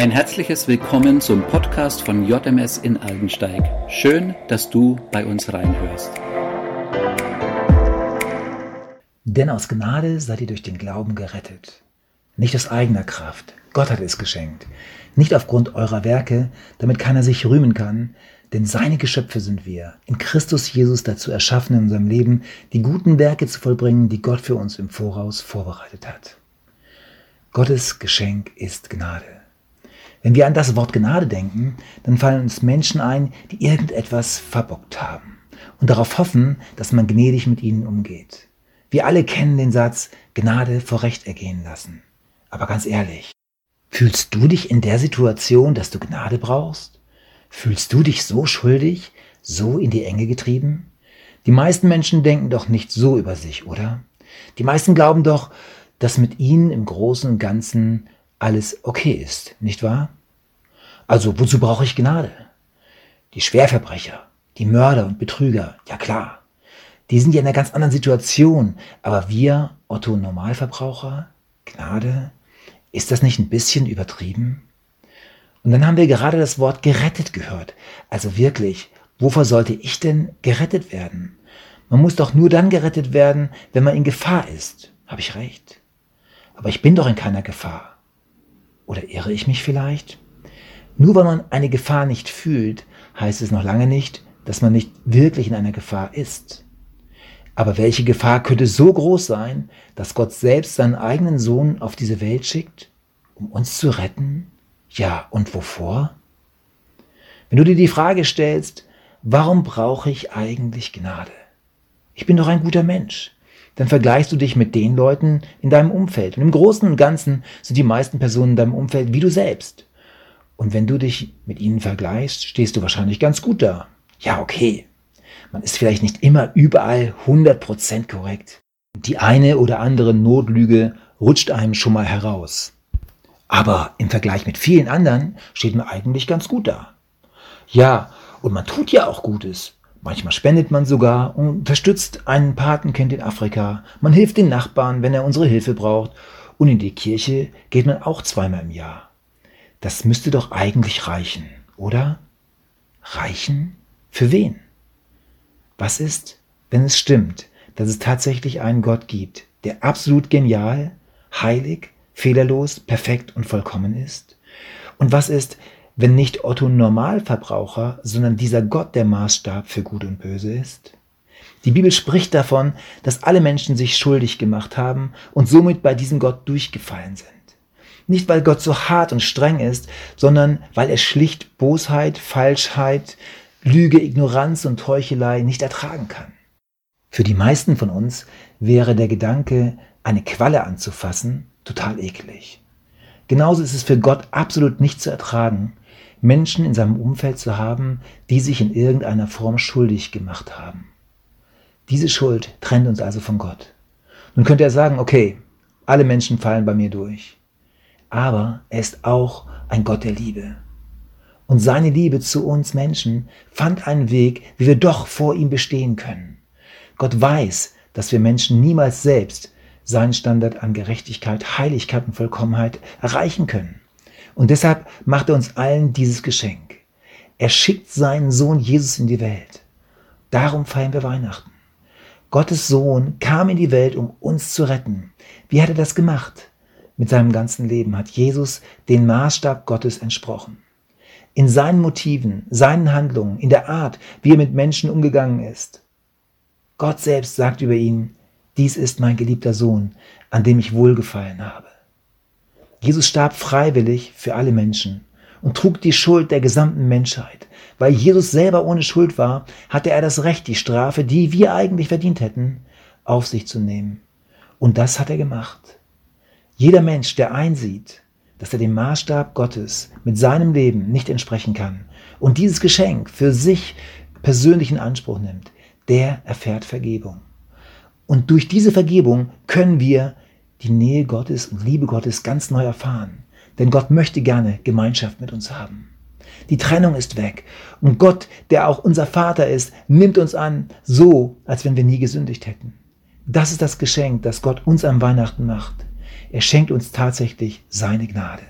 Ein herzliches Willkommen zum Podcast von JMS in Aldensteig. Schön, dass du bei uns reinhörst. Denn aus Gnade seid ihr durch den Glauben gerettet. Nicht aus eigener Kraft. Gott hat es geschenkt. Nicht aufgrund eurer Werke, damit keiner sich rühmen kann, denn seine Geschöpfe sind wir, in Christus Jesus dazu erschaffen in unserem Leben, die guten Werke zu vollbringen, die Gott für uns im Voraus vorbereitet hat. Gottes Geschenk ist Gnade. Wenn wir an das Wort Gnade denken, dann fallen uns Menschen ein, die irgendetwas verbockt haben und darauf hoffen, dass man gnädig mit ihnen umgeht. Wir alle kennen den Satz Gnade vor Recht ergehen lassen. Aber ganz ehrlich, fühlst du dich in der Situation, dass du Gnade brauchst? Fühlst du dich so schuldig, so in die Enge getrieben? Die meisten Menschen denken doch nicht so über sich, oder? Die meisten glauben doch, dass mit ihnen im Großen und Ganzen alles okay ist, nicht wahr? Also wozu brauche ich Gnade? Die Schwerverbrecher, die Mörder und Betrüger, ja klar, die sind ja in einer ganz anderen Situation, aber wir, Otto Normalverbraucher, Gnade, ist das nicht ein bisschen übertrieben? Und dann haben wir gerade das Wort gerettet gehört. Also wirklich, wovor sollte ich denn gerettet werden? Man muss doch nur dann gerettet werden, wenn man in Gefahr ist. Habe ich recht? Aber ich bin doch in keiner Gefahr. Oder irre ich mich vielleicht? Nur weil man eine Gefahr nicht fühlt, heißt es noch lange nicht, dass man nicht wirklich in einer Gefahr ist. Aber welche Gefahr könnte so groß sein, dass Gott selbst seinen eigenen Sohn auf diese Welt schickt, um uns zu retten? Ja, und wovor? Wenn du dir die Frage stellst, warum brauche ich eigentlich Gnade? Ich bin doch ein guter Mensch dann vergleichst du dich mit den Leuten in deinem Umfeld. Und im Großen und Ganzen sind die meisten Personen in deinem Umfeld wie du selbst. Und wenn du dich mit ihnen vergleichst, stehst du wahrscheinlich ganz gut da. Ja, okay. Man ist vielleicht nicht immer überall 100% korrekt. Die eine oder andere Notlüge rutscht einem schon mal heraus. Aber im Vergleich mit vielen anderen steht man eigentlich ganz gut da. Ja, und man tut ja auch Gutes. Manchmal spendet man sogar und unterstützt ein Patenkind in Afrika. Man hilft den Nachbarn, wenn er unsere Hilfe braucht. Und in die Kirche geht man auch zweimal im Jahr. Das müsste doch eigentlich reichen, oder? Reichen? Für wen? Was ist, wenn es stimmt, dass es tatsächlich einen Gott gibt, der absolut genial, heilig, fehlerlos, perfekt und vollkommen ist? Und was ist, wenn nicht Otto Normalverbraucher, sondern dieser Gott der Maßstab für Gut und Böse ist? Die Bibel spricht davon, dass alle Menschen sich schuldig gemacht haben und somit bei diesem Gott durchgefallen sind. Nicht weil Gott so hart und streng ist, sondern weil er schlicht Bosheit, Falschheit, Lüge, Ignoranz und Heuchelei nicht ertragen kann. Für die meisten von uns wäre der Gedanke, eine Qualle anzufassen, total eklig. Genauso ist es für Gott absolut nicht zu ertragen, Menschen in seinem Umfeld zu haben, die sich in irgendeiner Form schuldig gemacht haben. Diese Schuld trennt uns also von Gott. Nun könnte er sagen, okay, alle Menschen fallen bei mir durch. Aber er ist auch ein Gott der Liebe. Und seine Liebe zu uns Menschen fand einen Weg, wie wir doch vor ihm bestehen können. Gott weiß, dass wir Menschen niemals selbst seinen Standard an Gerechtigkeit, Heiligkeit und Vollkommenheit erreichen können. Und deshalb macht er uns allen dieses Geschenk. Er schickt seinen Sohn Jesus in die Welt. Darum feiern wir Weihnachten. Gottes Sohn kam in die Welt, um uns zu retten. Wie hat er das gemacht? Mit seinem ganzen Leben hat Jesus den Maßstab Gottes entsprochen. In seinen Motiven, seinen Handlungen, in der Art, wie er mit Menschen umgegangen ist. Gott selbst sagt über ihn, dies ist mein geliebter Sohn, an dem ich wohlgefallen habe. Jesus starb freiwillig für alle Menschen und trug die Schuld der gesamten Menschheit. Weil Jesus selber ohne Schuld war, hatte er das Recht, die Strafe, die wir eigentlich verdient hätten, auf sich zu nehmen. Und das hat er gemacht. Jeder Mensch, der einsieht, dass er dem Maßstab Gottes mit seinem Leben nicht entsprechen kann und dieses Geschenk für sich persönlich in Anspruch nimmt, der erfährt Vergebung. Und durch diese Vergebung können wir die Nähe Gottes und Liebe Gottes ganz neu erfahren. Denn Gott möchte gerne Gemeinschaft mit uns haben. Die Trennung ist weg. Und Gott, der auch unser Vater ist, nimmt uns an, so, als wenn wir nie gesündigt hätten. Das ist das Geschenk, das Gott uns am Weihnachten macht. Er schenkt uns tatsächlich seine Gnade.